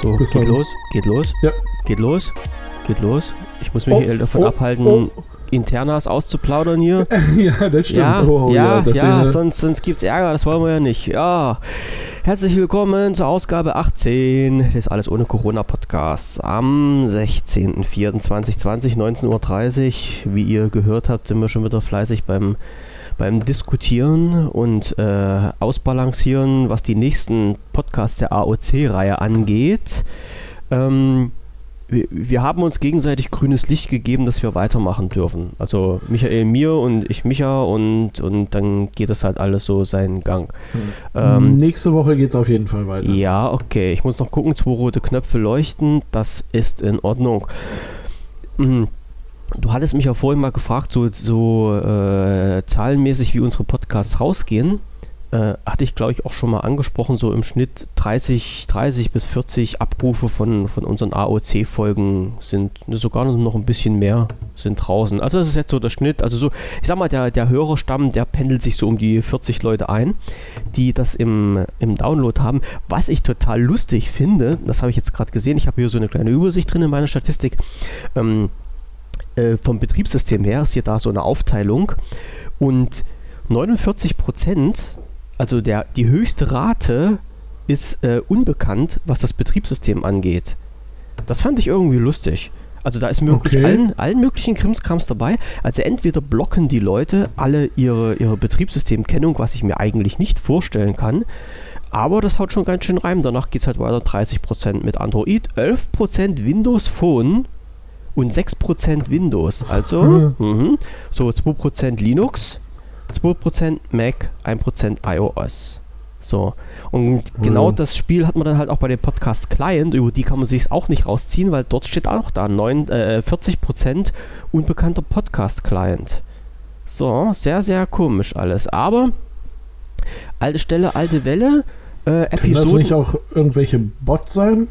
So, geht dann. los, geht los, Ja. geht los, geht los. Ich muss mich Oh, hier davon oh, abhalten, oh. Internas auszuplaudern hier. ja, das stimmt. Ja, oh, ja, das ja, wäre- sonst, sonst gibt es Ärger, das wollen wir ja nicht. Ja, herzlich willkommen zur Ausgabe 18 des Alles ohne Corona Podcasts am 16.04.2020, 19.30 Uhr. Wie ihr gehört habt, sind wir schon wieder fleißig beim, beim Diskutieren und äh, Ausbalancieren, was die nächsten Podcasts der AOC-Reihe angeht. Ähm, wir, wir haben uns gegenseitig grünes Licht gegeben, dass wir weitermachen dürfen. Also Michael mir und ich Micha und, und dann geht das halt alles so seinen Gang. Ähm, Nächste Woche geht es auf jeden Fall weiter. ja, okay. Ich muss noch gucken, zwei rote Knöpfe leuchten. Das ist in Ordnung. Mm, Du hattest mich ja vorhin mal gefragt, so, so äh, zahlenmäßig, wie unsere Podcasts rausgehen. Äh, hatte ich, glaube ich, auch schon mal angesprochen, so im Schnitt 30, 30 bis 40 Abrufe von, von unseren AOC-Folgen sind sogar noch ein bisschen mehr sind draußen. Also das ist jetzt so der Schnitt. Also so, ich sag mal, der, der Hörerstamm, der pendelt sich so um die 40 Leute ein, die das im, im Download haben. Was ich total lustig finde, das habe ich jetzt gerade gesehen, ich habe hier so eine kleine Übersicht drin in meiner Statistik. Ähm, äh, vom Betriebssystem her ist hier da so eine Aufteilung und 49 Prozent, also der, die höchste Rate ist äh, unbekannt, was das Betriebssystem angeht. Das fand ich irgendwie lustig. Also da ist möglich Okay. allen, allen möglichen Krimskrams dabei. Also entweder blocken die Leute alle ihre, ihre Betriebssystemkennung, was ich mir eigentlich nicht vorstellen kann. Aber das haut schon ganz schön rein. Danach geht es halt weiter 30% mit Android, 11% Windows Phone und 6% Windows. Also mhm, so 2% Linux, 2% Mac, 1% iOS. So. Und genau Mhm. das Spiel hat man dann halt auch bei dem Podcast Client, über die kann man sich auch nicht rausziehen, weil dort steht auch da 9, äh, 40% unbekannter Podcast Client. So, sehr, sehr komisch alles. Aber alte Stelle, alte Welle, äh, Können das Episoden. nicht auch irgendwelche Bots sein?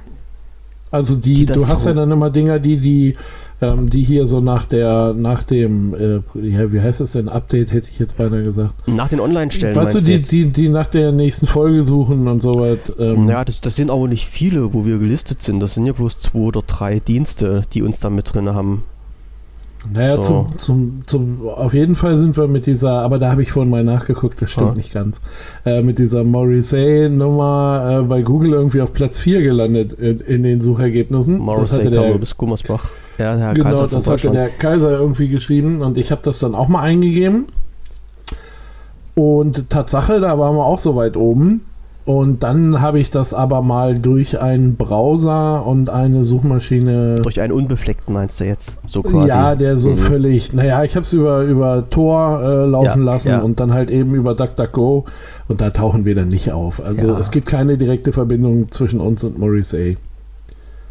Also die, Die das du hast so- ja dann immer Dinger, die, die, ähm, die hier so nach der, nach dem, äh, wie heißt es denn, Update hätte ich jetzt beinahe gesagt. nach den Online-Stellen. weißt du, die, die, die nach der nächsten Folge suchen und so weit. Ähm, Ja, das, das sind aber nicht viele, wo wir gelistet sind. Das sind ja bloß zwei oder drei Dienste, die uns da mit drin haben. Naja, So. zum, zum, zum, auf jeden Fall sind wir mit dieser, aber da habe ich vorhin mal nachgeguckt, das stimmt Ah. nicht ganz, äh, mit dieser Morrissey-Nummer äh, bei Google irgendwie auf Platz 4 gelandet in, in den Suchergebnissen. das Morrissey hatte kam der, bis Gummersbach. Ja, der Herr genau, Kaiser das hatte der Kaiser irgendwie geschrieben und ich habe das dann auch mal eingegeben. Und Tatsache, da waren wir auch so weit oben. Und dann habe ich das aber mal durch einen Browser und eine Suchmaschine Durch einen Unbefleckten meinst du jetzt? So quasi. ja, der so Mhm. völlig, naja, ich habe es über, über Tor äh, laufen Ja, lassen ja. und dann halt eben über DuckDuckGo und da tauchen wir dann nicht auf. Also Ja. es gibt keine direkte Verbindung zwischen uns und Morrissey.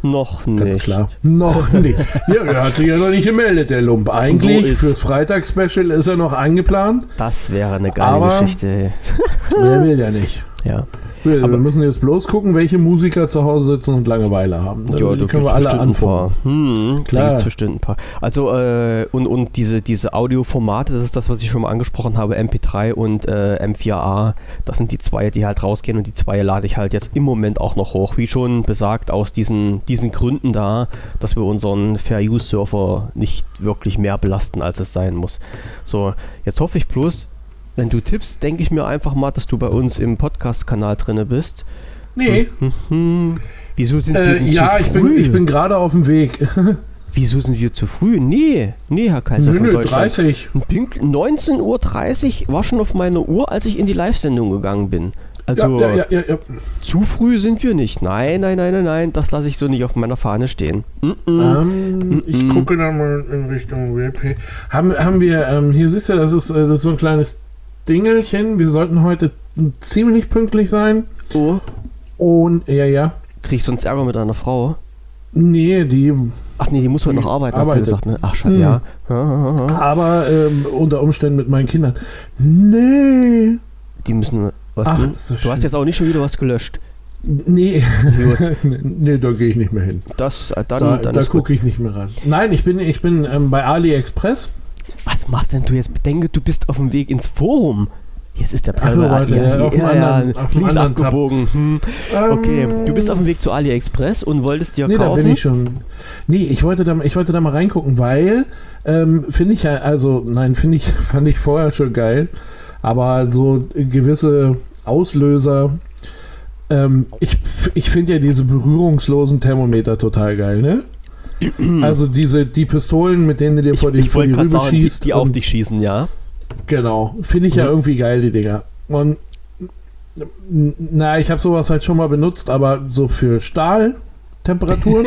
Noch Ganz nicht. klar. Noch nicht. Ja, er hat sich ja noch nicht gemeldet, der Lump. Eigentlich ist- fürs Freitagsspecial ist er noch eingeplant. Das wäre eine geile Aber- Geschichte. Er will ja nicht. Ja. Wir, wir Aber- müssen jetzt bloß gucken, welche Musiker zu Hause sitzen und Langeweile haben. Ja, da können wir alle anfangen. Hm, da Klar. gibt es bestimmt ein paar. Also, äh, und, und diese, diese Audioformate, das ist das, was ich schon mal angesprochen habe, MP3 und äh, M4A, das sind die zwei, die halt rausgehen und die zwei lade ich halt jetzt im Moment auch noch hoch. Wie schon besagt, aus diesen, diesen Gründen da, dass wir unseren Fair-Use-Surfer nicht wirklich mehr belasten, als es sein muss. So, jetzt hoffe ich bloß, wenn du tippst, denke ich mir einfach mal, dass du bei uns im Podcast-Kanal drinne bist. Nee, Hm, wieso sind wir äh, denn ja, zu ich früh? bin, ich bin gerade auf dem Weg. Wieso sind wir zu früh? Nee, nee, Herr Kaiser Nö, von Deutschland. 30. Pünkt- 19.30 Uhr war schon auf meiner Uhr, als ich in die Live-Sendung gegangen bin. Also ja, ja, ja, ja. zu früh sind wir nicht. Nein, nein, nein, nein, nein, das lasse ich so nicht auf meiner Fahne stehen. Mm -mm. Ähm, ich Mhm. gucke da mal in Richtung WP. Haben, haben wir, ähm, hier siehst du, das ist, äh, das ist so ein kleines Dingelchen. Wir sollten heute ziemlich pünktlich sein. Oh, Und, ja, ja. krieg ich sonst Ärger mit einer Frau? Nee, die, Ach nee, die muss heute noch arbeiten, hast du Arbeitet. gesagt, ne? Ach, schade, Hm. ja. Aber ähm, unter Umständen mit meinen Kindern. Nee. Die müssen. Was Ach, Du hast schön. jetzt auch nicht schon wieder was gelöscht. Nee. Nee, da gehe ich nicht mehr hin. das, äh, dann, Da, dann da gucke ich nicht mehr ran. Nein, ich bin, ich bin ähm, bei AliExpress. Was machst denn du jetzt? Bedenke, du bist auf dem Weg ins Forum. Jetzt ist der Ach so, Perle warte, ja, auf dem anderen- auf dem links abgebogen. Hm. Okay, Ähm, du bist auf dem Weg zu AliExpress und wolltest dir Nee, da kaufen. bin ich schon. Nee, ich wollte da, ich wollte da mal reingucken, weil ähm, finde ich ja, also nein, finde ich, fand ich vorher schon geil, aber so gewisse Auslöser. Ähm, ich ich finde ja diese berührungslosen Thermometer total geil, ne? Also diese die Pistolen, mit denen du dir ich, vor die, ich vor die Rübe sagen, die, schießt. die auf dich schießen, ja. Genau, finde ich ja Mhm. irgendwie geil, die Dinger. Und n- na, ich habe sowas halt schon mal benutzt, aber so für Stahltemperaturen.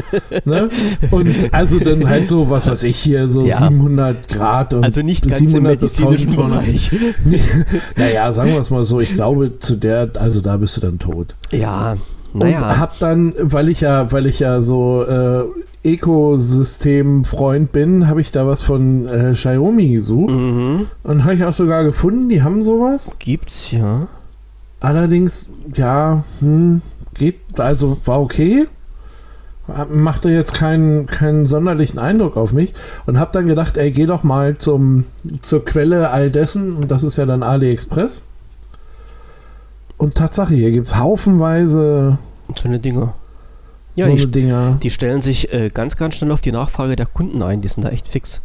ne? Und also dann halt so, was weiß ich hier, so Ja. 700 Grad und Also nicht ganz im 700 bis medizinischen 1200. Bereich. Naja, sagen wir es mal so, ich glaube, zu der, also da bist du dann tot. Ja, Und naja. hab dann, weil ich ja, weil ich ja so äh, Ökosystem-Freund bin, habe ich da was von äh, Xiaomi gesucht. Mhm. Und habe ich auch sogar gefunden, die haben sowas. Gibt's, ja. Allerdings, ja, hm, geht, also war okay. Machte jetzt keinen, keinen sonderlichen Eindruck auf mich und habe dann gedacht, ey, geh doch mal zum, zur Quelle all dessen und das ist ja dann AliExpress. Und Tatsache, hier gibt es haufenweise So eine Dinger. Ja, so die, Dinger. die stellen sich äh, ganz, ganz schnell auf die Nachfrage der Kunden ein. Die sind da echt fix.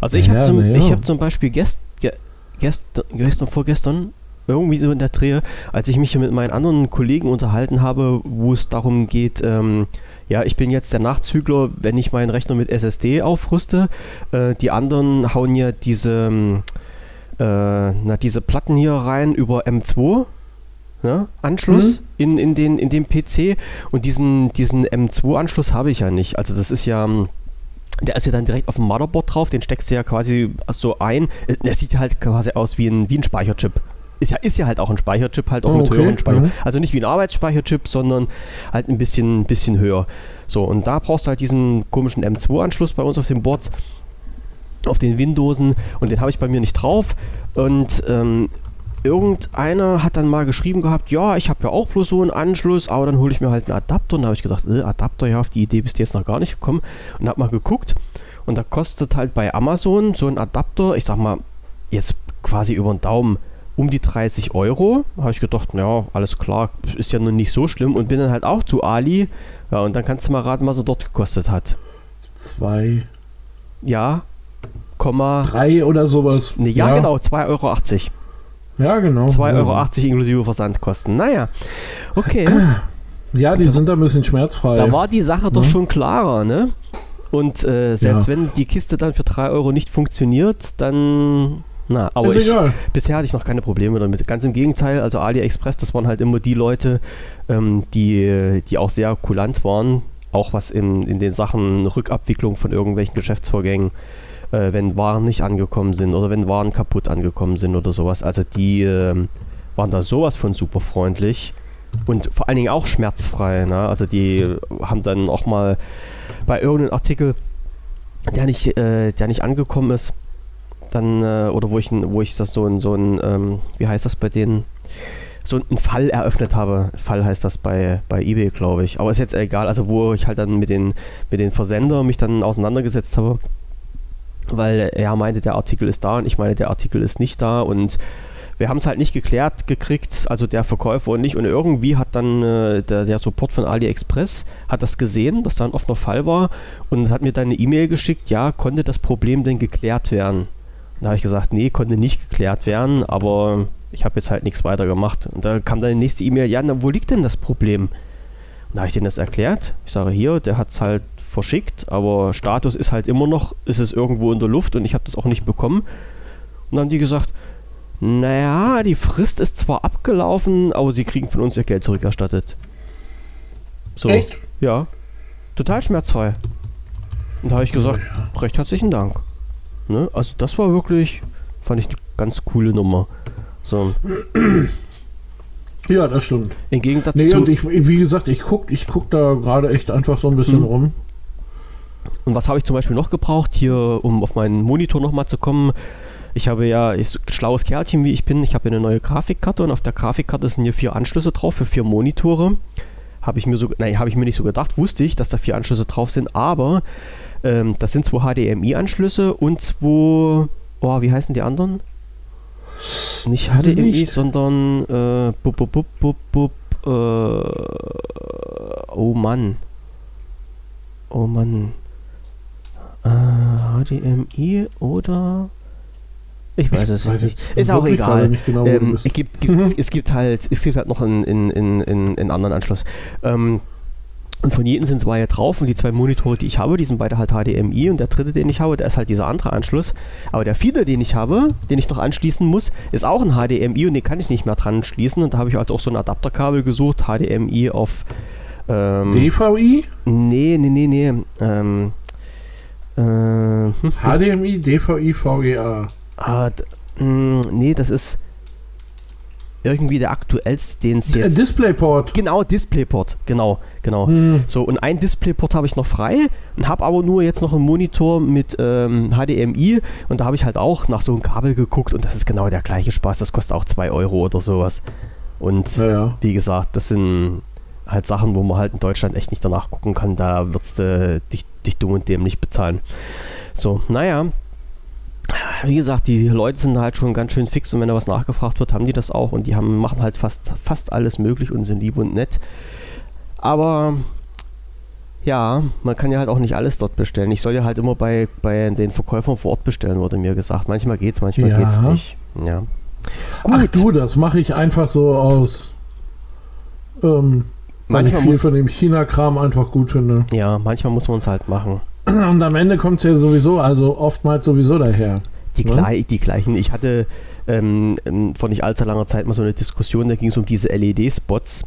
Also ich Ja, habe zum, ja. ich hab zum Beispiel gest, ge, gest, gestern, vorgestern, irgendwie so in der Drehe, als ich mich mit meinen anderen Kollegen unterhalten habe, wo es darum geht, ähm, ja, ich bin jetzt der Nachzügler, wenn ich meinen Rechner mit SSD aufrüste. Äh, die anderen hauen ja diese, ähm, äh, na, diese Platten hier rein über M2. Ne, Anschluss in, in, den, in den PC und diesen, diesen M2-Anschluss habe ich ja nicht. Also das ist ja, der ist ja dann direkt auf dem Motherboard drauf, den steckst du ja quasi so ein. Äh, Der sieht halt quasi aus wie ein, wie ein Speicherchip. Ist ja, ist ja halt auch ein Speicherchip, halt auch Oh, mit okay, höheren Speicher. mhm. Also nicht wie ein Arbeitsspeicherchip, sondern halt ein bisschen, bisschen höher. So, und da brauchst du halt diesen komischen M2-Anschluss bei uns auf den Boards, auf den Windowsen und den habe ich bei mir nicht drauf. Und ähm, irgendeiner hat dann mal geschrieben gehabt, ja, ich habe ja auch bloß so einen Anschluss, aber dann hole ich mir halt einen Adapter. Und da habe ich gedacht, äh, Adapter, ja, auf die Idee bist du jetzt noch gar nicht gekommen. Und habe mal geguckt und da kostet halt bei Amazon so ein Adapter, ich sag mal, jetzt quasi über den Daumen um die 30 Euro. Habe ich gedacht, ja, alles klar, ist ja nun nicht so schlimm. Und bin dann halt auch zu Ali. Ja, und dann kannst du mal raten, was er dort gekostet hat. Zwei, Ja, Komma. drei oder sowas. Ne, ja, genau, 2,80 Euro. Ja, genau. 2,80 ja. Euro inklusive Versandkosten. Naja, okay. Ja, die sind da ein bisschen schmerzfrei. Da war die Sache doch Ja. schon klarer, ne? Und äh, selbst Ja. wenn die Kiste dann für 3 Euro nicht funktioniert, dann. Na, aber ich, bisher hatte ich noch keine Probleme damit. Ganz im Gegenteil, also AliExpress, das waren halt immer die Leute, ähm, die, die auch sehr kulant waren, auch was in, in den Sachen Rückabwicklung von irgendwelchen Geschäftsvorgängen, äh, wenn Waren nicht angekommen sind oder wenn Waren kaputt angekommen sind oder sowas. Also die ähm, waren da sowas von super freundlich und vor allen Dingen auch schmerzfrei. Ne? Also die haben dann auch mal bei irgendeinem Artikel, der nicht, äh, der nicht angekommen ist, dann, äh, oder wo ich, wo ich das so ein, so ein ähm, wie heißt das bei denen, so einen Fall eröffnet habe. Fall heißt das bei, bei eBay, glaube ich. Aber ist jetzt egal, also wo ich halt dann mit den, mit den Versender mich dann auseinandergesetzt habe, weil er meinte, der Artikel ist da und ich meine, der Artikel ist nicht da und wir haben es halt nicht geklärt gekriegt, also der Verkäufer und nicht. Und irgendwie hat dann äh, der, der Support von AliExpress hat das gesehen, dass da ein offener Fall war und hat mir dann eine E-Mail geschickt, ja, konnte das Problem denn geklärt werden? Und da habe ich gesagt, nee, konnte nicht geklärt werden, aber ich habe jetzt halt nichts weiter gemacht. Und da kam dann die nächste E-Mail, ja, na, wo liegt denn das Problem? Und da habe ich denen das erklärt. Ich sage, hier, der hat es halt verschickt, aber Status ist halt immer noch, ist es irgendwo in der Luft und ich habe das auch nicht bekommen. Und dann haben die gesagt, naja, die Frist ist zwar abgelaufen, aber sie kriegen von uns ihr Geld zurückerstattet. So. Echt? Ja. Total schmerzfrei. Und da habe ich gesagt, Ja. recht herzlichen Dank. Ne? Also das war wirklich, fand ich eine ganz coole Nummer. So, Ja, das stimmt. im Gegensatz Nee, zu. und ich, wie gesagt, ich guck, ich guck da gerade echt einfach so ein bisschen Hm. rum. Und was habe ich zum Beispiel noch gebraucht, hier, um auf meinen Monitor nochmal zu kommen? Ich habe ja, ich, schlaues Kerlchen wie ich bin, ich habe eine neue Grafikkarte und auf der Grafikkarte sind hier vier Anschlüsse drauf für vier Monitore. Habe ich mir so, nein, habe ich mir nicht so gedacht, wusste ich, dass da vier Anschlüsse drauf sind, aber ähm, das sind zwei HDMI-Anschlüsse und zwei, oh, wie heißen die anderen? Nicht es HDMI, nicht. sondern äh, bub, bub, bub, bub, äh, oh Mann. Oh Mann. Äh, HDMI oder ich weiß es Weiß nicht. Ist auch egal. Genau, Ähm, es, gibt, gibt, es gibt halt, es gibt halt noch einen, in, in, in, in anderen Anschluss. Ähm, und von jedem sind zwei drauf und die zwei Monitore, die ich habe, die sind beide halt HDMI und der dritte, den ich habe, der ist halt dieser andere Anschluss. Aber der vierte, den ich habe, den ich noch anschließen muss, ist auch ein HDMI und den kann ich nicht mehr dran schließen. Und da habe ich halt auch so ein Adapterkabel gesucht, HDMI auf. Ähm, DVI? nee, nee, nee, nee. Ähm, äh, hm, HDMI, DVI, VGA. ah, d- mh, nee, das ist irgendwie der aktuellste, den es Äh, jetzt. DisplayPort. Genau, Displayport, genau, genau. Hm. So, und ein Displayport habe ich noch frei und habe aber nur jetzt noch einen Monitor mit ähm, HDMI und da habe ich halt auch nach so einem Kabel geguckt und das ist genau der gleiche Spaß. Das kostet auch 2 Euro oder sowas. Und Ja, ja. wie gesagt, das sind halt Sachen, wo man halt in Deutschland echt nicht danach gucken kann. Da würdest du dich, dich dumm und dämlich bezahlen. So, naja. Wie gesagt, die Leute sind halt schon ganz schön fix und wenn da was nachgefragt wird, haben die das auch und die haben, machen halt fast, fast alles möglich und sind lieb und nett. Aber ja, man kann ja halt auch nicht alles dort bestellen. Ich soll ja halt immer bei, bei den Verkäufern vor Ort bestellen, wurde mir gesagt. Manchmal geht's, manchmal Ja. geht's nicht. Ja. Ach du, das mache ich einfach so aus. Ähm, Manchmal ich viel muss- von dem China-Kram einfach gut finde. Ja, manchmal muss man es halt machen. Und am Ende kommt es ja sowieso, also oftmals sowieso daher. Die, Ne? glei die gleichen. Ich hatte ähm, ähm, vor nicht allzu langer Zeit mal so eine Diskussion, da ging es um diese LED-Spots,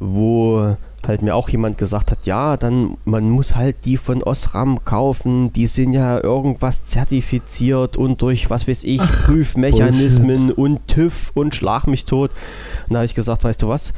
wo halt mir auch jemand gesagt hat, ja, dann man muss halt die von Osram kaufen, die sind ja irgendwas zertifiziert und durch was weiß ich, Prüfmechanismen und TÜV und schlag mich tot. Und da habe ich gesagt, weißt du was?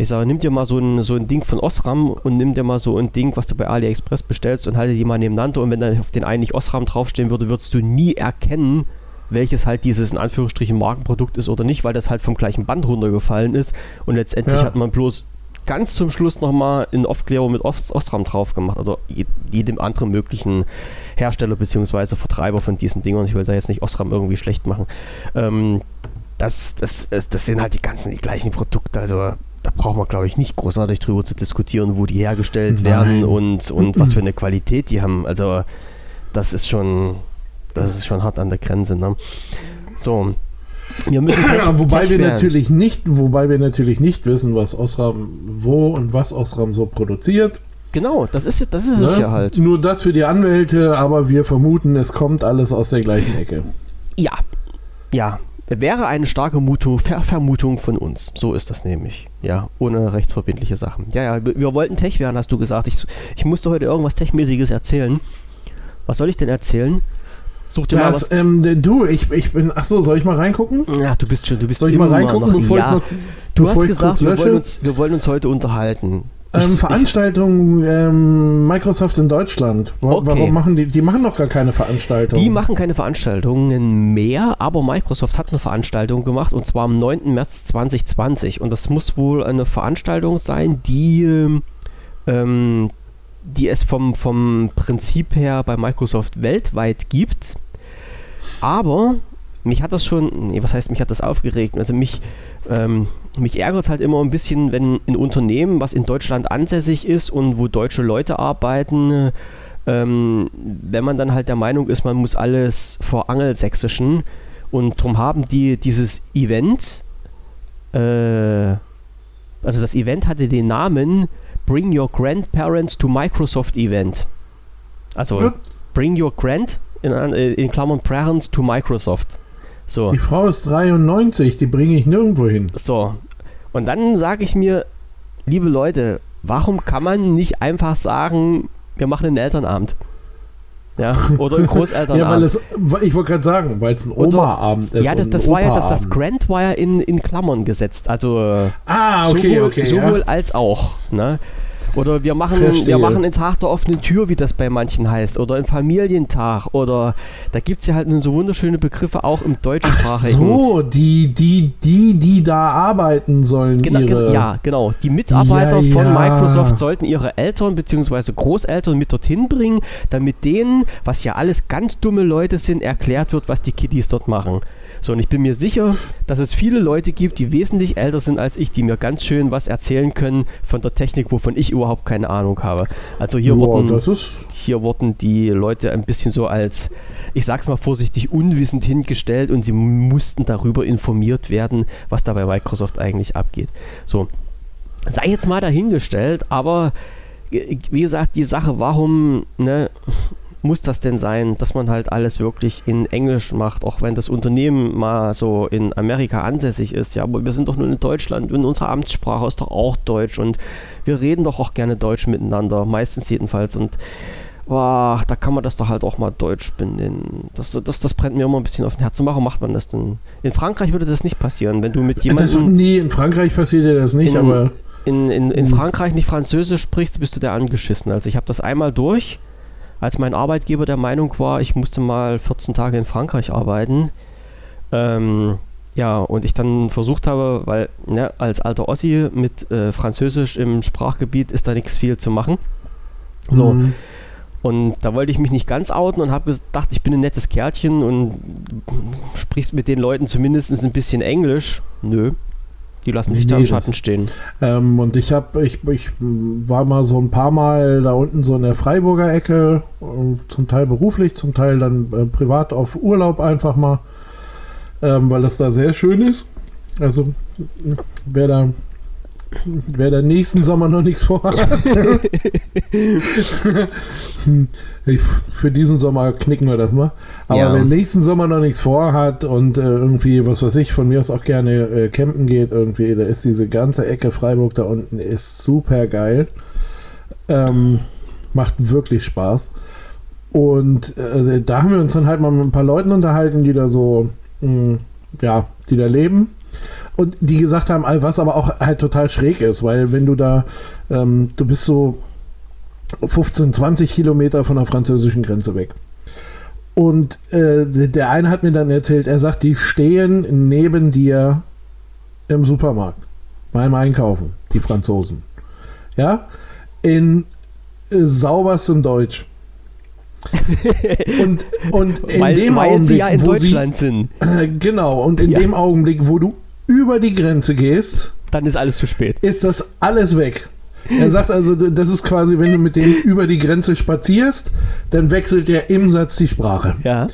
Ich sage, nimm dir mal so ein, so ein Ding von Osram und nimm dir mal so ein Ding, was du bei AliExpress bestellst und halte die mal nebeneinander. Und wenn dann auf den einen nicht Osram draufstehen würde, würdest du nie erkennen, welches halt dieses in Anführungsstrichen Markenprodukt ist oder nicht, weil das halt vom gleichen Band runtergefallen ist. Und letztendlich Ja. hat man bloß ganz zum Schluss nochmal einen Aufkleber mit Os Osram drauf gemacht oder je- jedem anderen möglichen Hersteller bzw. Vertreiber von diesen Dingern. Ich will da jetzt nicht Osram irgendwie schlecht machen. Ähm, das, das, das, das sind halt die ganzen die gleichen Produkte. Also da braucht man, glaube ich, nicht großartig drüber zu diskutieren, wo die hergestellt Nein. werden und, und was für eine Qualität die haben. Also das ist schon, das ist schon hart an der Grenze. Ne? So. Wir müssen Ja, wobei wir werden. natürlich nicht, wobei wir natürlich nicht wissen, was Osram wo und was Osram so produziert. Genau, das ist, das ist es ne? ja halt. Nur das für die Anwälte, aber wir vermuten, es kommt alles aus der gleichen Ecke. Ja. Ja. Wäre eine starke Mutu Ver Vermutung von uns. So ist das nämlich. Ja, ohne rechtsverbindliche Sachen. Ja, ja, wir, wollten Tech werden, hast du gesagt. Ich, ich musste heute irgendwas Techmäßiges erzählen. Was soll ich denn erzählen? Such dir Das, mal ähm, du, ich, ich bin, ach so, soll ich mal reingucken? was. Ja, du bist schon, du bist Soll ich mal immer reingucken, noch, bevor ich ja, noch, Du bevor hast gesagt, wir wollen, uns, wir wollen uns heute unterhalten. Ähm, Veranstaltungen ähm, Microsoft in Deutschland. Wa- Okay. Warum machen die? Die machen doch gar keine Veranstaltungen. Die machen keine Veranstaltungen mehr, aber Microsoft hat eine Veranstaltung gemacht und zwar am 9. März 2020. Und das muss wohl eine Veranstaltung sein, die, ähm, ähm, die es vom, vom Prinzip her bei Microsoft weltweit gibt. Aber mich hat das schon, nee, was heißt, mich hat das aufgeregt? Also mich, ähm, mich ärgert es halt immer ein bisschen, wenn ein Unternehmen, was in Deutschland ansässig ist und wo deutsche Leute arbeiten, ähm, wenn man dann halt der Meinung ist, man muss alles vor Angelsächsischen und drum haben die dieses Event, äh, also das Event hatte den Namen Bring Your Grandparents to Microsoft Event. Also. Bring Your Grand in, äh, in Klammern Parents to Microsoft. So. Die Frau ist 93, die bringe ich nirgendwo hin. So. Und dann sage ich mir, liebe Leute, warum kann man nicht einfach sagen, wir machen einen Elternabend? Ja, oder einen Großelternabend. Ja, weil es, ich wollte gerade sagen, weil es ein Oma-Abend ist. ja, das, das war ja das, das. Grant war ja in, in Klammern gesetzt. Also Ah, okay, sowohl, okay. sowohl ja. als auch. Ne? Oder wir machen, Verstehe. wir machen einen Tag der offenen Tür, wie das bei manchen heißt. Oder einen Familientag. Oder da gibt es ja halt nun so wunderschöne Begriffe auch im Ach deutschsprachigen. so, die, die, die, die da arbeiten sollen, Genau, ihre. ja, genau. Die Mitarbeiter Ja, von ja. Microsoft sollten ihre Eltern bzw. Großeltern mit dorthin bringen, damit denen, was ja alles ganz dumme Leute sind, erklärt wird, was die Kiddies dort machen. So, und ich bin mir sicher, dass es viele Leute gibt, die wesentlich älter sind als ich, die mir ganz schön was erzählen können von der Technik, wovon ich überhaupt keine Ahnung habe. Also hier, Ja, wurden, hier wurden die Leute ein bisschen so als, ich sag's mal vorsichtig, unwissend hingestellt und sie mussten darüber informiert werden, was da bei Microsoft eigentlich abgeht. So, sei jetzt mal dahingestellt, aber äh, wie gesagt, die Sache, warum ne, muss das denn sein, dass man halt alles wirklich in Englisch macht, auch wenn das Unternehmen mal so in Amerika ansässig ist, ja, aber wir sind doch nur in Deutschland und unsere Amtssprache ist doch auch Deutsch und wir reden doch auch gerne Deutsch miteinander, meistens jedenfalls und boah, da kann man das doch halt auch mal Deutsch benennen. Das, das, das brennt mir immer ein bisschen auf den Herzen. Warum macht man das denn? In Frankreich würde das nicht passieren, wenn du mit Das, jemandem nee, in Frankreich passiert ja das nicht, In- aber in, in, in Mhm. Frankreich nicht Französisch sprichst, bist du der angeschissen. Also ich habe das einmal durch, als mein Arbeitgeber der Meinung war, ich musste mal 14 Tage in Frankreich arbeiten. Ähm, ja, und ich dann versucht habe, weil ne, als alter Ossi mit äh, Französisch im Sprachgebiet ist da nichts viel zu machen. So, Mhm. und da wollte ich mich nicht ganz outen und habe gedacht, ich bin ein nettes Kerlchen und sprichst mit den Leuten zumindest ein bisschen Englisch. Nö, die lassen dich da Nee, im das- Schatten stehen. Ähm, und ich habe, ich, ich war mal so ein paar Mal da unten so in der Freiburger Ecke, äh, zum Teil beruflich, zum Teil dann äh, privat auf Urlaub einfach mal, ähm, weil das da sehr schön ist. Also wer da, wer da nächsten Sommer noch nichts vorhat, für diesen Sommer knicken wir das mal. Aber Ja. wer nächsten Sommer noch nichts vorhat und äh, irgendwie, was weiß ich, von mir aus auch gerne äh, campen geht, irgendwie, da ist diese ganze Ecke Freiburg da unten, ist super geil. Ähm, macht wirklich Spaß. Und äh, da haben wir uns dann halt mal mit ein paar Leuten unterhalten, die da so, mh, ja, die da leben. Und die gesagt haben, was aber auch halt total schräg ist, weil wenn du da, ähm, du bist so 15, 20 Kilometer von der französischen Grenze weg. Und äh, der eine hat mir dann erzählt, er sagt, die stehen neben dir im Supermarkt beim Einkaufen, die Franzosen. Ja, in äh, sauberstem Deutsch. und, und in weil, dem weil Augenblick, sie ja in wo sie, Deutschland sind, äh, genau, und in Ja. dem Augenblick, wo du über die Grenze gehst, dann ist alles zu spät. ist das alles weg. Er sagt also, das ist quasi, wenn du mit dem über die Grenze spazierst, dann wechselt er im Satz die Sprache. Ja.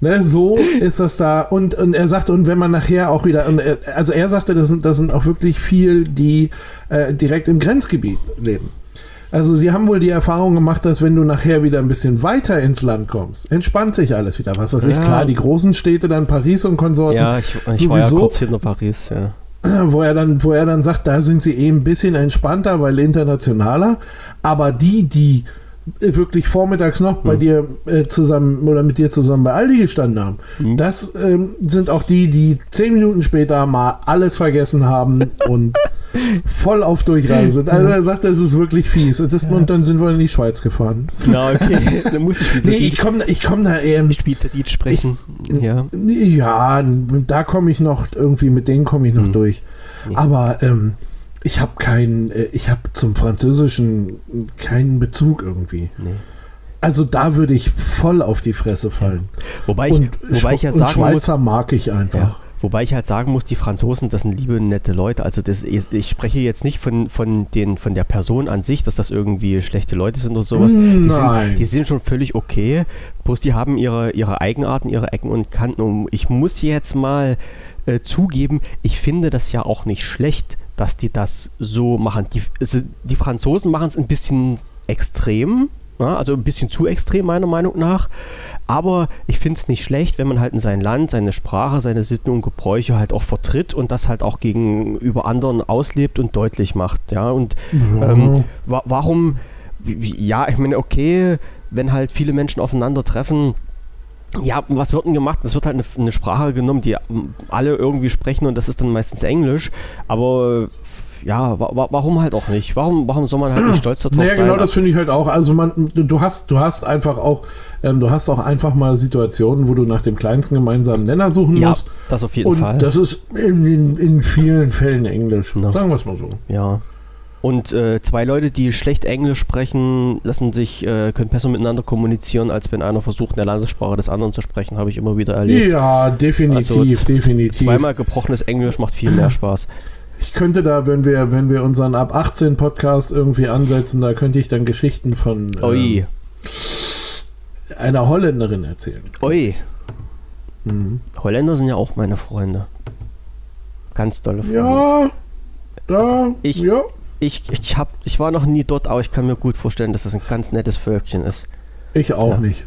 Ne, so ist das da. Und, und er sagte, und wenn man nachher auch wieder, er, also er sagte, das sind, das sind auch wirklich viel, die äh, direkt im Grenzgebiet leben. Also sie haben wohl die Erfahrung gemacht, dass wenn du nachher wieder ein bisschen weiter ins Land kommst, entspannt sich alles wieder. Was weiß ich, Ja. klar, die großen Städte, dann Paris und Konsorten, Ja, ich, ich war ja Sowieso. kurz hinter Paris, ja. wo er dann, wo er dann sagt, da sind sie eben ein bisschen entspannter, weil internationaler. Aber die, die wirklich vormittags noch bei Hm. dir äh, zusammen oder mit dir zusammen bei Aldi gestanden haben, Hm. das ähm, sind auch die, die zehn Minuten später mal alles vergessen haben und voll auf Durchreise sind. Also er sagt, es ist wirklich fies. Und, das, und dann sind wir in die Schweiz gefahren. Na, okay. Dann muss ich Nee, ich komme ich komm da ähm, Spielzeit sprechen. ja. Ja, da komme ich noch irgendwie, mit denen komme ich noch Hm. durch. Nee. Aber ähm, ich habe keinen, äh, ich habe zum Französischen keinen Bezug irgendwie. Nee. Also da würde ich voll auf die Fresse fallen. Wobei ich, und wobei ich ja und sagen muss, Schweizer mag ich einfach. Ja. Wobei ich halt sagen muss, die Franzosen, das sind liebe, nette Leute. Also das, ich, spreche jetzt nicht von, von, den, von der Person an sich, dass das irgendwie schlechte Leute sind oder sowas. Die Nein. sind, die sind schon völlig okay. Bloß die haben ihre, ihre Eigenarten, ihre Ecken und Kanten. Und ich muss jetzt mal äh, zugeben, ich finde das ja auch nicht schlecht, dass die das so machen. Die, also die Franzosen machen es ein bisschen extrem. Ja, also ein bisschen zu extrem meiner Meinung nach. Aber ich finde es nicht schlecht, wenn man halt in sein Land, seine Sprache, seine Sitten und Gebräuche halt auch vertritt und das halt auch gegenüber anderen auslebt und deutlich macht. Ja, und Ja. ähm, wa warum, ja, ich meine, okay, wenn halt viele Menschen aufeinandertreffen, ja, was wird denn gemacht? Es wird halt eine, eine Sprache genommen, die alle irgendwie sprechen und das ist dann meistens Englisch, aber ja, wa wa warum halt auch nicht? Warum, warum soll man halt nicht stolz darauf Naja, sein? genau das finde ich halt auch. Also man, du, du hast, du hast einfach auch, ähm, du hast auch einfach mal Situationen, wo du nach dem kleinsten gemeinsamen Nenner suchen ja, musst. das auf jeden Und Fall. das ist in, in, in vielen Fällen Englisch. Ja. Sagen wir es mal so. ja. Und äh, zwei Leute, die schlecht Englisch sprechen, lassen sich, äh, können besser miteinander kommunizieren, als wenn einer versucht, in der Landessprache des anderen zu sprechen, habe ich immer wieder erlebt. Ja, definitiv, Also, definitiv. Zweimal gebrochenes Englisch macht viel mehr Spaß. Ich könnte da, wenn wir, wenn wir unseren ab 18 Podcast irgendwie ansetzen, da könnte ich dann Geschichten von ähm, einer Holländerin erzählen. ui. Mhm. Holländer sind ja auch meine Freunde. Ganz tolle Freunde. Ja, da, Ich- ja. Ich, ich, hab, ich war noch nie dort, aber ich kann mir gut vorstellen, dass das ein ganz nettes Völkchen ist. Ich auch Ja. nicht.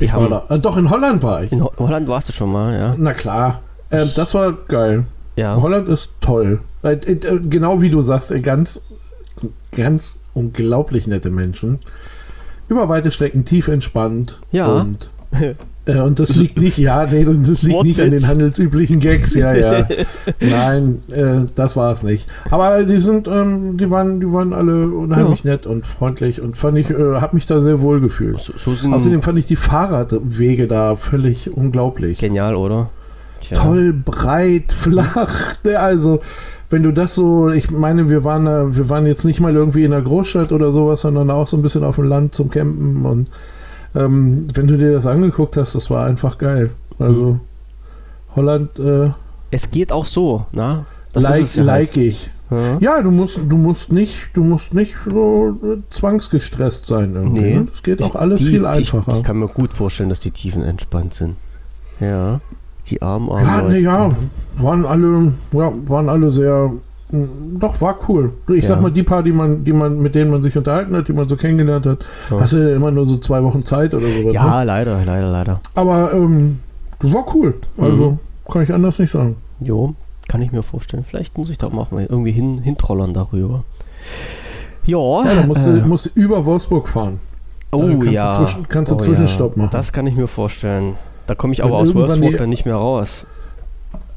Die Ich war haben- da. Äh, doch, in Holland war ich. In Ho- Holland warst du schon mal, ja? Na klar. Ähm, das war geil. Ja. Holland ist toll. Äh, äh, genau wie du sagst, äh, ganz, ganz unglaublich nette Menschen. Über weite Strecken tief entspannt. Ja. Und, äh, und das liegt nicht, ja, nee, das liegt nicht an den handelsüblichen Gags, ja, ja. Nein, äh, das war es nicht. Aber die sind, ähm, die waren, die waren alle unheimlich nett und freundlich und fand ich, äh, habe mich da sehr wohl gefühlt. So, so Außerdem fand ich die Fahrradwege da völlig unglaublich. genial, oder? Tja. Toll, breit, flach. Also, wenn du das so, ich meine, wir waren, da- wir waren jetzt nicht mal irgendwie in der Großstadt oder sowas, sondern auch so ein bisschen auf dem Land zum Campen. Und ähm, wenn du dir das angeguckt hast, das war einfach geil. Also, Holland, äh, Es geht auch so, na? like, es ja like halt. ich. Ja. Ja, du musst, du musst nicht, du musst nicht so äh, zwangsgestresst sein irgendwie. Nee. ne? Es geht auch alles Die- viel ich, einfacher. Ich kann mir gut vorstellen, dass die Tiefen entspannt sind. Ja. Die armen, armen Ja, Leute. ja, waren alle, ja, waren alle sehr, mh, doch, war cool. Ich Ja. sag mal, die paar, die man, die man, mit denen man sich unterhalten hat, die man so kennengelernt hat, Ja. hast du ja immer nur so zwei Wochen Zeit oder so. Ne? Ja, leider, leider, leider. Aber, ähm, das war cool. Also, Mhm. kann ich anders nicht sagen. Jo, kann ich mir vorstellen. Vielleicht muss ich da auch mal irgendwie hin, hintrollern darüber. Ja, Ja, dann musst, äh, du, musst du über Wolfsburg fahren. oh kannst du ja. zwischen- kannst du oh, Zwischenstopp machen. Das kann ich mir vorstellen. Da komme ich aber aus Wolfsburg dann nicht mehr raus.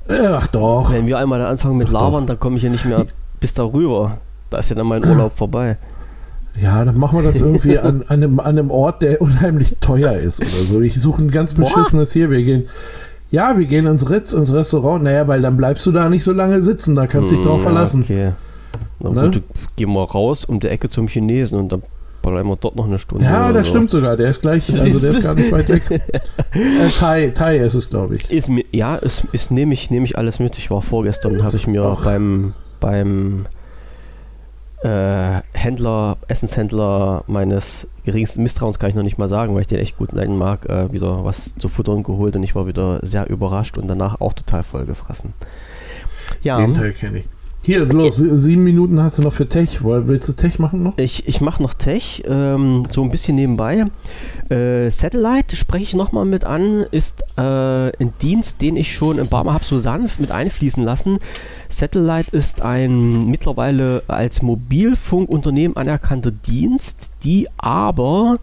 Ach doch. Wenn wir einmal dann anfangen mit doch. Labern, dann komme ich ja nicht mehr bis darüber. Da ist ja dann mein Urlaub vorbei. Ja, dann machen wir das irgendwie an, an, einem, an einem Ort, der unheimlich teuer ist oder so. Ich suche ein ganz beschissenes hier. Wir gehen. Ja, wir gehen ins Ritz, ins Restaurant. Naja, weil dann bleibst du da nicht so lange sitzen. Da kannst du dich drauf Hm, verlassen. Okay. Na Ne? gut, gehen wir raus um die Ecke zum Chinesen und dann bleiben wir dort noch eine Stunde. Ja, das so. stimmt sogar. Der ist gleich, also der ist gar nicht weit weg. äh, Thai, Thai ist es, glaube ich. Ist ja, ist, ist nehme ich, nehm ich alles mit. Ich war vorgestern, habe ich mir Och. beim, beim äh, Händler, Essenshändler meines geringsten Misstrauens, kann ich noch nicht mal sagen, weil ich den echt gut leiden mag, äh, wieder was zu futtern geholt und ich war wieder sehr überrascht und danach auch total voll gefressen. Ja, Den Teil kenne ich. Hier, los, sieben Minuten hast du noch für Tech. Willst du Tech machen noch? Ich, ich mache noch Tech, ähm, so ein bisschen nebenbei. Äh, Satellite spreche ich nochmal mit an, ist äh, ein Dienst, den ich schon im Barmer habe so sanft mit einfließen lassen. Satellite ist ein mittlerweile als Mobilfunkunternehmen anerkannter Dienst, die aber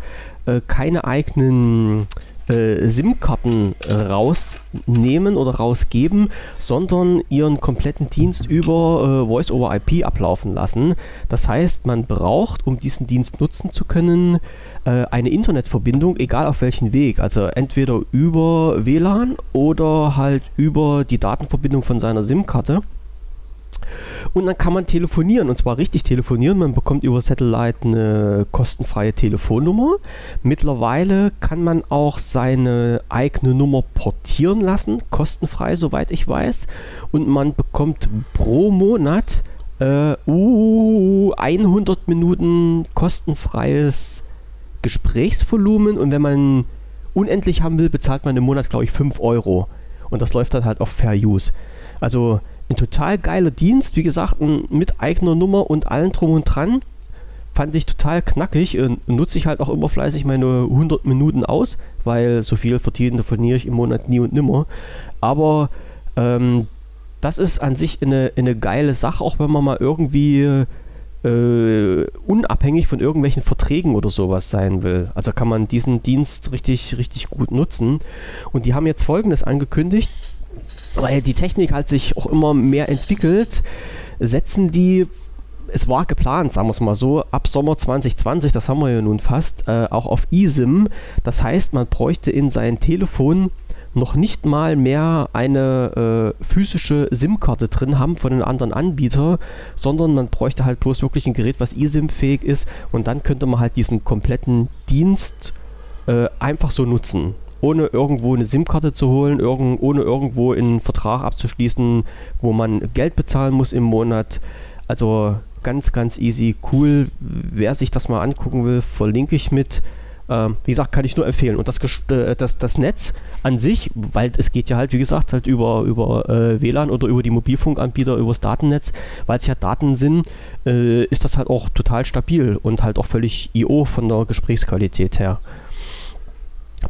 äh, keine eigenen äh, SIM-Karten rausnehmen oder rausgeben, sondern ihren kompletten Dienst über äh, Voice-over-IP ablaufen lassen. Das heißt, man braucht, um diesen Dienst nutzen zu können, äh, eine Internetverbindung, egal auf welchen Weg. Also entweder über WLAN oder halt über die Datenverbindung von seiner SIM-Karte. Und dann kann man telefonieren und zwar richtig telefonieren. Man bekommt über Satellite eine kostenfreie Telefonnummer. Mittlerweile kann man auch seine eigene Nummer portieren lassen, kostenfrei, soweit ich weiß. Und man bekommt pro Monat äh, uh, 100 Minuten kostenfreies Gesprächsvolumen. Und wenn man unendlich haben will, bezahlt man im Monat, glaube ich, 5 Euro. Und das läuft dann halt auf Fair Use. Also ein total geiler Dienst, wie gesagt, mit eigener Nummer und allem drum und dran. Fand ich total knackig. Nutze ich halt auch immer fleißig meine 100 Minuten aus, weil so viel verdienen telefoniere ich im Monat nie und nimmer. Aber ähm, das ist an sich eine, eine geile Sache, auch wenn man mal irgendwie äh, unabhängig von irgendwelchen Verträgen oder sowas sein will. Also kann man diesen Dienst richtig, richtig gut nutzen. Und die haben jetzt folgendes angekündigt weil die Technik halt sich auch immer mehr entwickelt, setzen die, es war geplant, sagen wir es mal so, ab Sommer 2020, das haben wir ja nun fast, äh, auch auf eSIM. Das heißt, man bräuchte in sein Telefon noch nicht mal mehr eine äh, physische SIM-Karte drin haben von einem anderen Anbieter, sondern man bräuchte halt bloß wirklich ein Gerät, was eSIM-fähig ist und dann könnte man halt diesen kompletten Dienst äh, einfach so nutzen. Ohne irgendwo eine SIM-Karte zu holen, irgend, ohne irgendwo einen Vertrag abzuschließen, wo man Geld bezahlen muss im Monat. Also ganz, ganz easy, cool. Wer sich das mal angucken will, verlinke ich mit. Ähm, wie gesagt, kann ich nur empfehlen. Und das, äh, das, das Netz an sich, weil es geht ja halt, wie gesagt, halt über, über äh, WLAN oder über die Mobilfunkanbieter, über das Datennetz, weil es ja Daten sind, äh, ist das halt auch total stabil und halt auch völlig IO von der Gesprächsqualität her.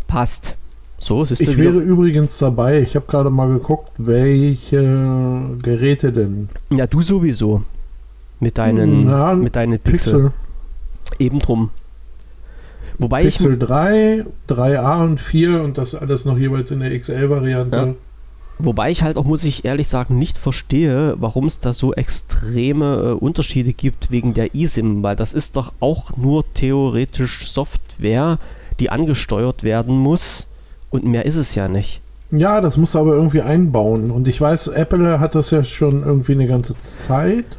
Passt. So, es ist Ich wäre übrigens dabei. Ich habe gerade mal geguckt, welche Geräte denn. Ja, du sowieso. Mit deinen, Na, mit deinen Pixel. Pixel. Eben drum. Wobei Pixel ich, 3, 3a und 4 und das alles noch jeweils in der XL-Variante. Ja. Wobei ich halt auch, muss ich ehrlich sagen, nicht verstehe, warum es da so extreme äh, Unterschiede gibt wegen der eSIM, weil das ist doch auch nur theoretisch Software, die angesteuert werden muss und mehr ist es ja nicht. Ja, das muss aber irgendwie einbauen. Und ich weiß, Apple hat das ja schon irgendwie eine ganze Zeit.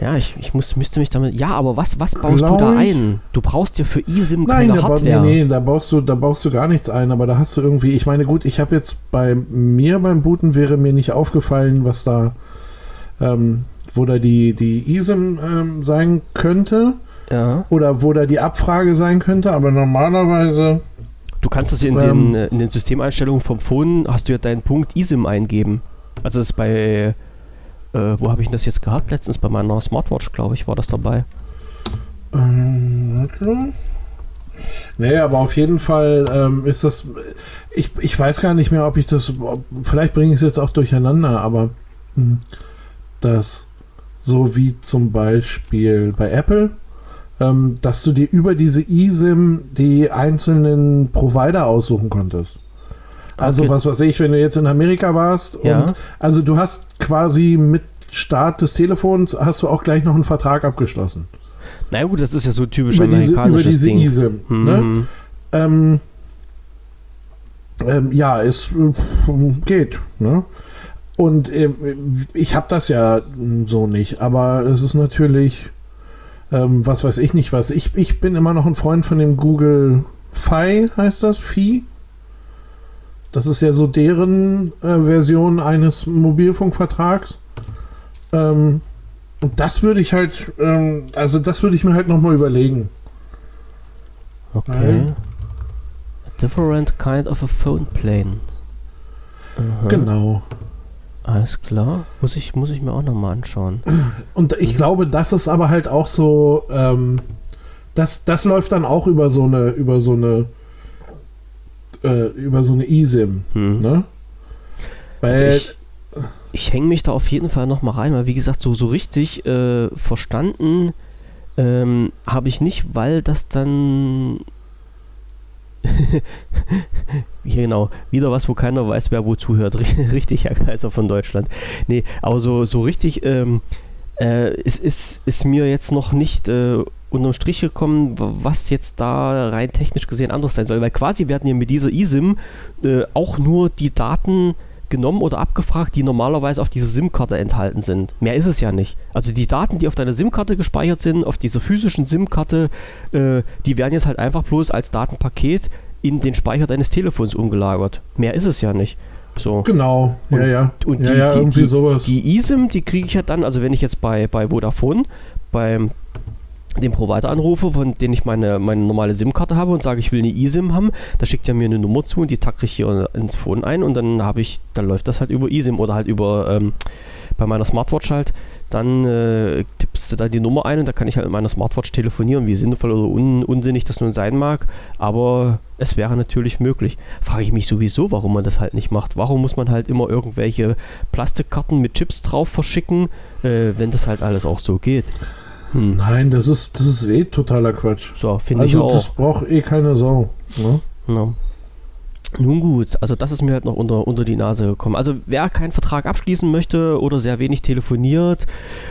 Ja, ich, ich muss, müsste mich damit. Ja, aber was, was baust Glaub du da ein? Du brauchst ja für eSIM Nein, keine da Hardware. Nee, nee, da baust, du, da baust du gar nichts ein, aber da hast du irgendwie. Ich meine, gut, ich habe jetzt bei mir beim Booten wäre mir nicht aufgefallen, was da. Ähm, wo da die, die eSIM ähm, sein könnte. Ja. Oder wo da die Abfrage sein könnte, aber normalerweise. Du kannst das in, ähm, den, in den Systemeinstellungen vom Phone, hast du ja deinen Punkt eSIM eingeben. Also das ist bei äh, wo habe ich das jetzt gehabt? Letztens bei meiner Smartwatch, glaube ich, war das dabei. Ähm, okay. Nee, aber auf jeden Fall ähm, ist das. Ich, ich weiß gar nicht mehr, ob ich das. Vielleicht bringe ich es jetzt auch durcheinander, aber mh, hm, das so wie zum Beispiel bei Apple, ähm, dass du dir über diese eSIM die einzelnen Provider aussuchen konntest. Also okay. was weiß ich, wenn du jetzt in Amerika warst ja. und also du hast quasi mit Start des Telefons hast du auch gleich noch einen Vertrag abgeschlossen. Na gut, das ist ja so typisch über amerikanisches diese, über diese Ding. ISIM, ne? mhm. ne? ähm, ähm, ja, es äh, geht. Ne? Und äh, ich habe das ja so nicht, aber es ist natürlich, ähm, was weiß ich nicht was. Ich, ich bin immer noch ein Freund von dem Google Fi, heißt das? Fi? Das ist ja so deren äh, Version eines Mobilfunkvertrags. Ähm, und das würde ich halt, ähm, also das würde ich mir halt nochmal überlegen. Okay. Weil, a different kind of a phone plane. Aha. Genau. Alles klar. Muss ich, muss ich mir auch nochmal anschauen. Und ich glaube, das ist aber halt auch so, ähm, das, das läuft dann auch über so eine, über so eine äh, über so eine eSIM. Hm. Ne? Weil also ich, ich hänge mich da auf jeden Fall nochmal rein, weil wie gesagt, so, so richtig äh, verstanden ähm, habe ich nicht, weil das dann genau, wieder was, wo keiner weiß, wer wo zuhört. richtig, Herr Kaiser von Deutschland. Nee, aber so, so richtig ähm, äh, ist, ist, ist mir jetzt noch nicht äh, unterm Strich gekommen, was jetzt da rein technisch gesehen anders sein soll. Weil quasi werden ja mit dieser eSIM äh, auch nur die Daten genommen oder abgefragt, die normalerweise auf dieser SIM-Karte enthalten sind. Mehr ist es ja nicht. Also die Daten, die auf deiner SIM-Karte gespeichert sind, auf dieser physischen SIM-Karte, äh, die werden jetzt halt einfach bloß als Datenpaket in den Speicher deines Telefons umgelagert. Mehr ist es ja nicht. So. Genau, und, ja, ja. Und die, ja, ja, die, die, die eSIM, die kriege ich ja dann, also wenn ich jetzt bei, bei Vodafone, beim den Provider anrufe, von dem ich meine, meine normale SIM-Karte habe und sage, ich will eine eSIM haben, da schickt er mir eine Nummer zu und die tacke ich hier ins Phone ein und dann habe ich, dann läuft das halt über eSIM oder halt über ähm, bei meiner Smartwatch halt, dann äh, tippst du da die Nummer ein und da kann ich halt mit meiner Smartwatch telefonieren, wie sinnvoll oder un unsinnig das nun sein mag, aber es wäre natürlich möglich. Frage ich mich sowieso, warum man das halt nicht macht. Warum muss man halt immer irgendwelche Plastikkarten mit Chips drauf verschicken, äh, wenn das halt alles auch so geht? Nein, das ist, das ist eh totaler Quatsch. So, finde also, ich auch. Das braucht eh keine Sau. Ne? Ja. Nun gut, also das ist mir halt noch unter, unter die Nase gekommen. Also wer keinen Vertrag abschließen möchte oder sehr wenig telefoniert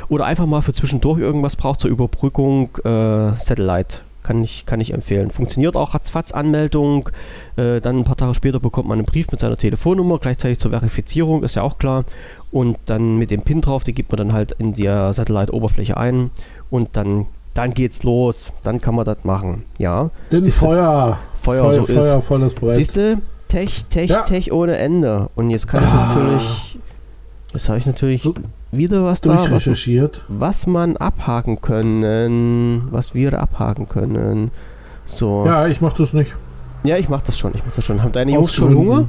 oder einfach mal für zwischendurch irgendwas braucht zur Überbrückung, äh, Satellite kann ich, kann ich empfehlen. Funktioniert auch ratzfatz Anmeldung. Äh, dann ein paar Tage später bekommt man einen Brief mit seiner Telefonnummer, gleichzeitig zur Verifizierung, ist ja auch klar. Und dann mit dem PIN drauf, die gibt man dann halt in der Satellite-Oberfläche ein und dann, dann geht's los. Dann kann man das machen. Ja. Den Siehste, Feuer. Feuer, Feuer, so Feuer ist. volles Brett. Siehst du? Tech, Tech, Ja. Tech ohne Ende. Und jetzt kann ich Ah. natürlich. Jetzt habe ich natürlich So wieder was da, was, was man abhaken können. Was wir abhaken können. So. Ja, ich mach das nicht. Ja, ich mach das schon. Ich mach das schon. Haben deine Jungs schon Hunger?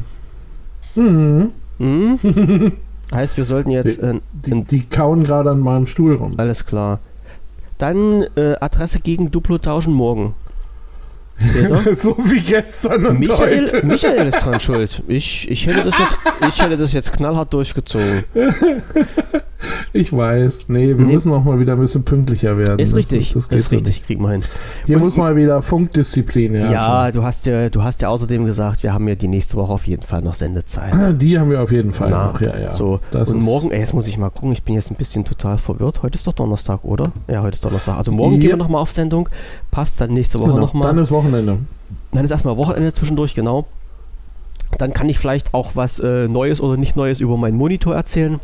Mhm. Hm? heißt, wir sollten jetzt. Äh, Die, die kauen gerade an meinem Stuhl rum. alles klar. Dann äh, Adresse gegen Duplo tauschen morgen. So wie gestern und Michael, heute. Michael ist dran schuld. Ich, ich, hätte das jetzt, ich hätte das jetzt knallhart durchgezogen. Ich weiß. Nee, wir Nee. müssen auch mal wieder ein bisschen pünktlicher werden. Ist richtig. Das, Das, ist richtig. Kriegen wir hin. Hier Und- muss mal wieder Funkdisziplin Ja, herrschen. du, hast ja, du hast ja außerdem gesagt, wir haben ja die nächste Woche auf jeden Fall noch Sendezeit. Die haben wir auf jeden Fall Na, noch. Ja, ja. So, das und morgen, ey, jetzt muss ich mal gucken, ich bin jetzt ein bisschen total verwirrt. Heute ist doch Donnerstag, oder? Ja, heute ist Donnerstag. Also morgen Yep. gehen wir nochmal auf Sendung. Passt dann nächste Woche Genau. nochmal. Dann ist Wochenende. Dann ist erstmal Wochenende zwischendurch, genau. Dann kann ich vielleicht auch was äh, Neues oder nicht Neues über meinen Monitor erzählen,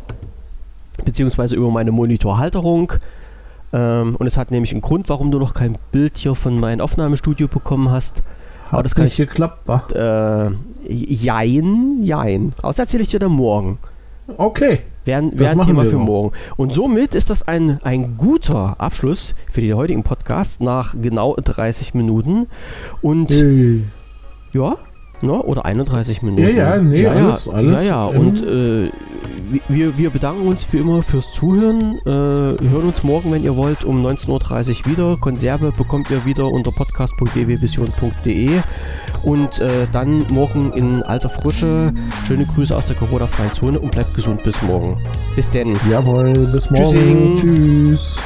beziehungsweise über meine Monitorhalterung. Ähm, und es hat nämlich einen Grund, warum du noch kein Bild hier von meinem Aufnahmestudio bekommen hast. Aber Hat das kann nicht geklappt, wa? Äh, jein, jein. Aber das erzähle ich dir dann morgen. Okay. Wäre ein Thema für morgen. Und somit ist das ein, ein guter Abschluss für den heutigen Podcast nach genau 30 Minuten. Und Hey. ja, ne, oder 31 Minuten. Ja, ja, nee, ja, alles- ja, alles Ja, ja, und äh, wir, wir bedanken uns wie immer fürs Zuhören. Äh, wir hören uns morgen, wenn ihr wollt, um 19.30 Uhr wieder. Konserve bekommt ihr wieder unter podcast.wwvision.de und äh, dann morgen in alter Frische. Schöne Grüße aus der Corona-freien Zone und bleibt gesund bis morgen. Bis denn. Jawohl, bis morgen. Tschüssing. Tschüss.